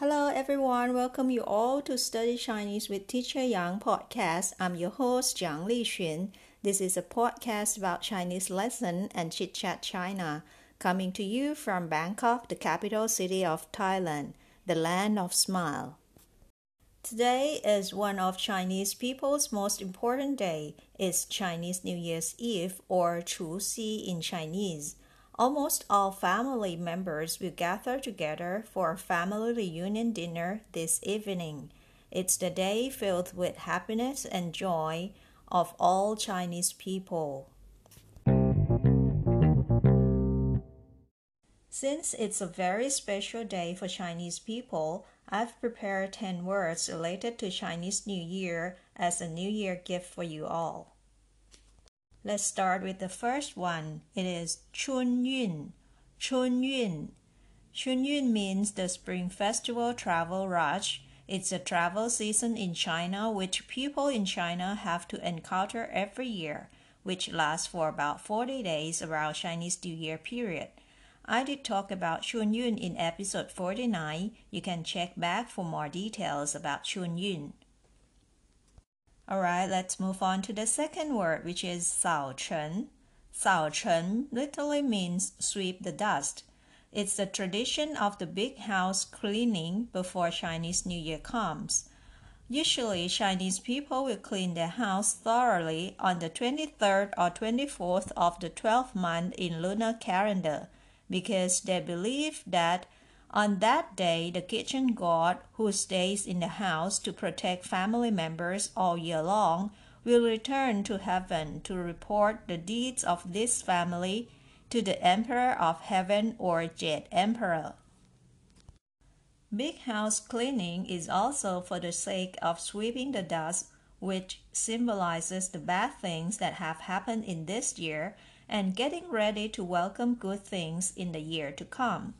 Hello everyone, welcome you all to Study Chinese with Teacher Yang podcast. I'm your host Yang Liqun. This is a podcast about Chinese lesson and chit chat China, coming to you from Bangkok, the capital city of Thailand, the land of smile. Today is one of Chinese people's most important day. It's Chinese New Year's Eve or Chu Si in Chinese. Almost all family members will gather together for a family reunion dinner this evening. It's the day filled with happiness and joy of all Chinese people. Since it's a very special day for Chinese people, I've prepared 10 words related to Chinese New Year as a New Year gift for you all. Let's start with the first one. It is Chun Yun. Chun Yun. Chun Yun means the Spring Festival travel rush. It's a travel season in China which people in China have to encounter every year, which lasts for about 40 days around Chinese New Year period. I did talk about Chun Yun in episode 49. You can check back for more details about Chun Yun. Alright, let's move on to the second word, which is. Sao Chen literally means sweep the dust. It's the tradition of the big house cleaning before Chinese New Year comes. Usually, Chinese people will clean their house thoroughly on the 23rd or 24th of the 12th month in lunar calendar because they believe that on that day, the kitchen god, who stays in the house to protect family members all year long, will return to heaven to report the deeds of this family to the Emperor of Heaven or Jade Emperor. Big house cleaning is also for the sake of sweeping the dust, which symbolizes the bad things that have happened in this year and getting ready to welcome good things in the year to come.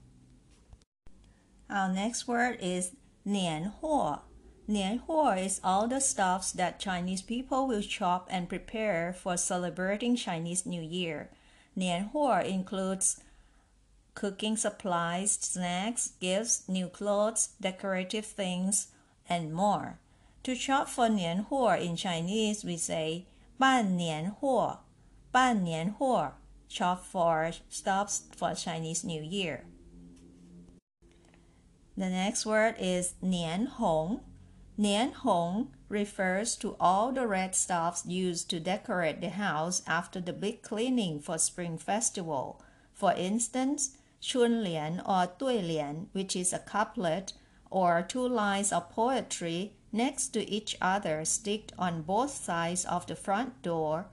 Our next word is 年货.年货 is all the stuffs that Chinese people will shop and prepare for celebrating Chinese New Year. 年货 includes cooking supplies, snacks, gifts, new clothes, decorative things, and more. To shop for 年货 in Chinese, we say 办年货,办年货, shop for stuffs for Chinese New Year. The next word is nian hong. Nian hong refers to all the red stuffs used to decorate the house after the big cleaning for Spring Festival. For instance, Chun Lian or Dui Lian, which is a couplet or two lines of poetry next to each other sticked on both sides of the front door,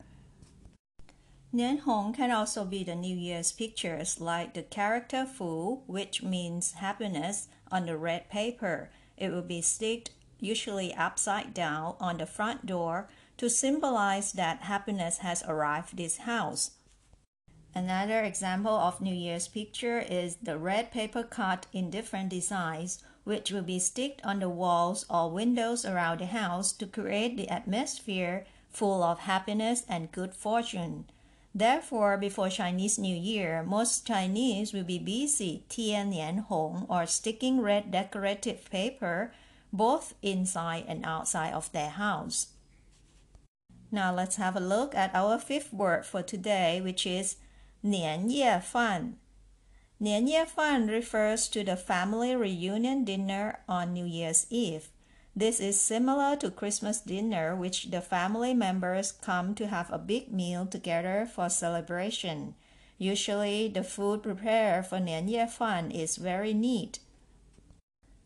年红 can also be the New Year's pictures like the character Fu, which means happiness, on the red paper. It will be sticked usually upside down on the front door to symbolize that happiness has arrived this house. Another example of New Year's picture is the red paper cut in different designs, which will be sticked on the walls or windows around the house to create the atmosphere full of happiness and good fortune. Therefore, before Chinese New Year, most Chinese will be busy 贴年红 or sticking red decorative paper both inside and outside of their house. Now let's have a look at our fifth word for today, which is 年夜饭.年夜饭 refers to the family reunion dinner on New Year's Eve. This is similar to Christmas dinner, which the family members come to have a big meal together for celebration. Usually, the food prepared for Nianye Fan is very neat.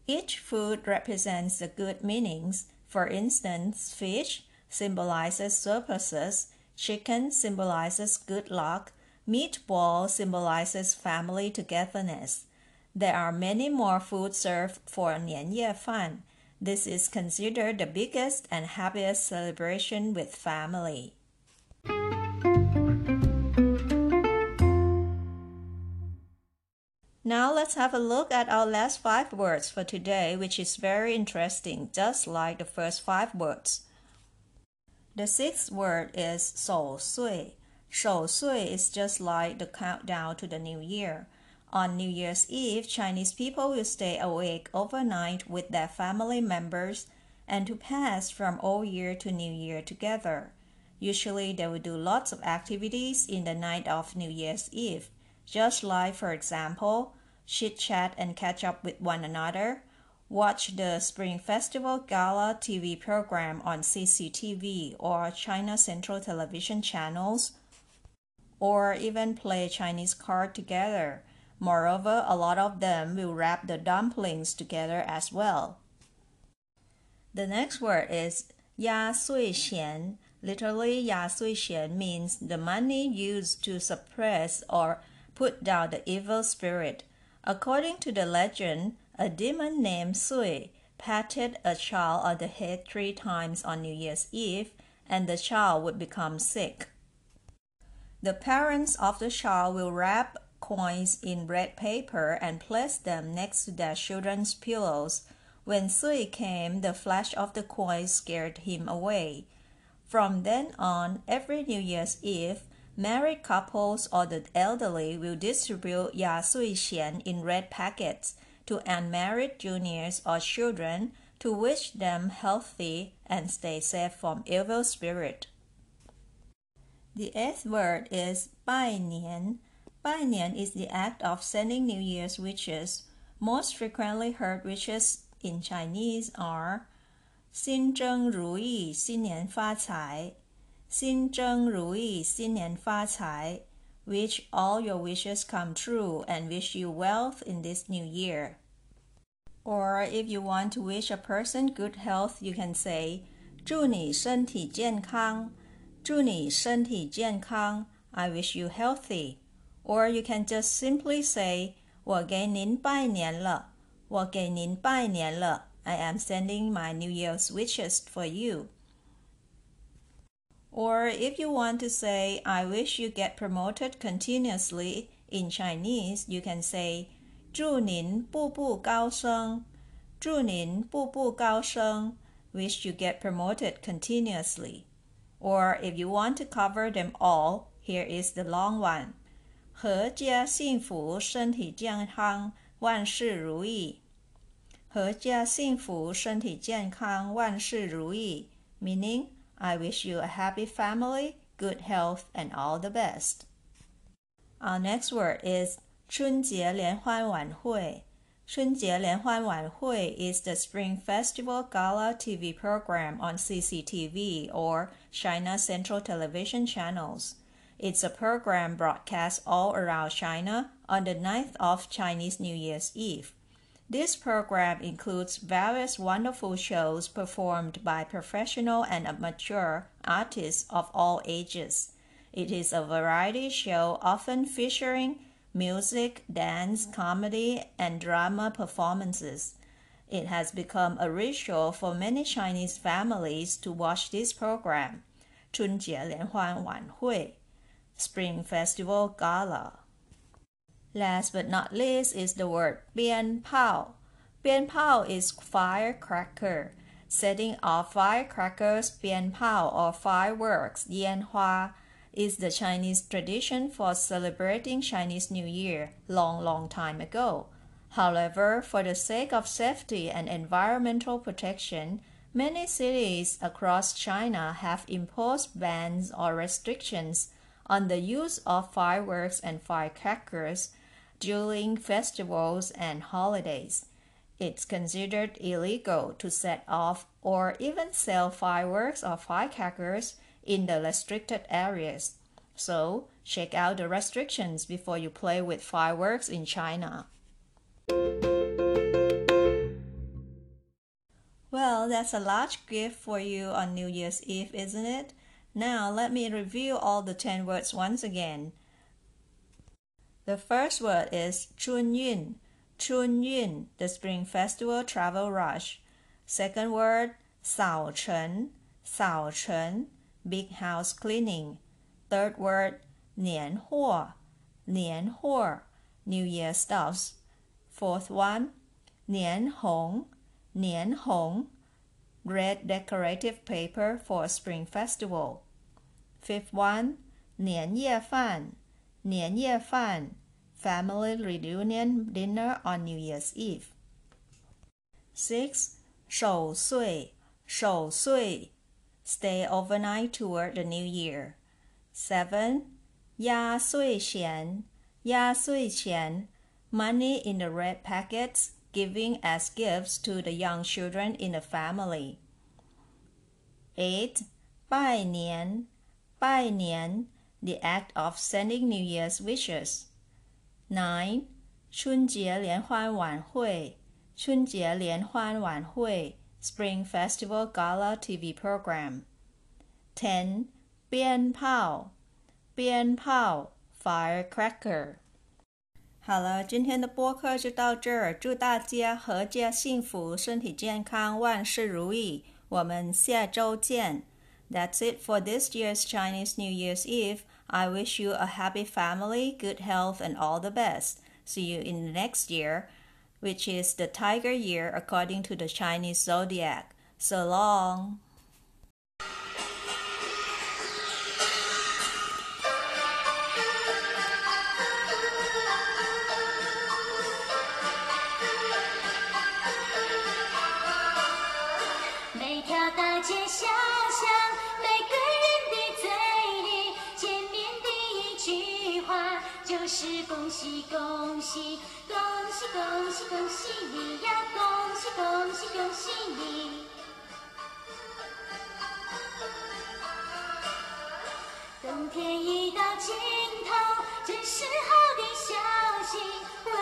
Each food represents the good meanings. For instance, fish symbolizes surpluses, chicken symbolizes good luck, meatball symbolizes family togetherness. There are many more food served for Nianye Fan. This is considered the biggest and happiest celebration with family. Now let's have a look at our last five words for today, which is very interesting, just like the first five words. The sixth word is 守岁.守岁 is just like the countdown to the new year. On New Year's Eve, Chinese people will stay awake overnight with their family members and to pass from old year to new year together. Usually, they will do lots of activities in the night of New Year's Eve, just like, for example, chit chat and catch up with one another, watch the Spring Festival Gala TV program on CCTV or China Central Television channels, or even play Chinese card together Moreover, a lot of them will wrap the dumplings together as well. The next word is ya sui qian. Literally, 压岁钱 means the money used to suppress or put down the evil spirit. According to the legend, a demon named Sui patted a child on the head three times on New Year's Eve, and the child would become sick. The parents of the child will wrap coins in red paper and placed them next to their children's pillows. When Sui came, the flash of the coins scared him away. From then on, every New Year's Eve, married couples or the elderly will distribute Ya Sui Qian in red packets to unmarried juniors or children to wish them healthy and stay safe from evil spirit. The eighth word is 拜年 Bainian is the act of sending New Year's wishes. Most frequently heard wishes in Chinese are 心正如意,新年发财,心正如意,新年发财, wish all your wishes come true and wish you wealth in this new year. Or if you want to wish a person good health, you can say 祝你身体健康,祝你身体健康, I wish you healthy. Or you can just simply say 我给您拜年了，我给您拜年了。I am sending my New Year's wishes for you. Or if you want to say I wish you get promoted continuously in Chinese, you can say 祝您步步高升，祝您步步高升。Wish you get promoted continuously. Or if you want to cover them all, here is the long one. 阖家幸福，身体健康，万事如意。阖家幸福，身体健康，万事如意。Meaning, I wish you a happy family, good health, and all the best. Our next word is 春节联欢晚会。春节联欢晚会 is the Spring Festival Gala TV program on CCTV or China Central Television channels. It's a program broadcast all around China on the 9th of Chinese New Year's Eve. This program includes various wonderful shows performed by professional and amateur artists of all ages. It is a variety show often featuring music, dance, comedy, and drama performances. It has become a ritual for many Chinese families to watch this program. 春节联欢晚会 Spring Festival Gala. Last but not least is the word Bian Pao. Bian Pao is firecracker. Setting off firecrackers, Bian Pao or fireworks, Yan Hua, is the Chinese tradition for celebrating Chinese New Year long, long time ago. However, for the sake of safety and environmental protection, many cities across China have imposed bans or restrictions on the use of fireworks and firecrackers during festivals and holidays. It's considered illegal to set off or even sell fireworks or firecrackers in the restricted areas. So, check out the restrictions before you play with fireworks in China. Well, that's a large gift for you on New Year's Eve, isn't it? Now let me review all the 10 words once again. The first word is Chun Yun, Chun Yun, the Spring Festival Travel Rush. Second word, Sao Chen, Sao Chen, Big House Cleaning. Third word, Nian Huo, Nian Huo, New Year Stuffs. Fourth one, Nian Hong, Nian Hong, red decorative paper for a spring festival. Fifth one, 年夜饭,年夜饭, family reunion dinner on New Year's Eve. Six, 守岁,守岁, stay overnight toward the new year. Seven, 压岁钱,压岁钱, money in the red packets giving as gifts to the young children in the family. 8. 拜年,拜年, the act of sending New Year's wishes. 9. 春节联欢晚会,春节联欢晚会, Spring Festival Gala TV program. 10. 鞭炮,鞭炮, firecracker. 好了，今天的播客就到这儿，祝大家阖家幸福，身体健康，万事如意。我们下周见。That's it for this year's Chinese New Year's Eve. I wish you a happy family, good health, and all the best. See you in the next year, which is the Tiger year according to the Chinese zodiac. So long. 天一到尽头，真是好的消息，温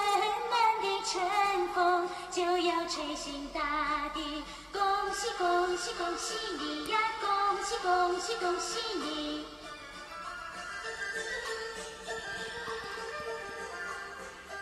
暖的春风就要吹醒大地。恭喜恭喜恭喜你呀！恭喜恭喜恭喜你！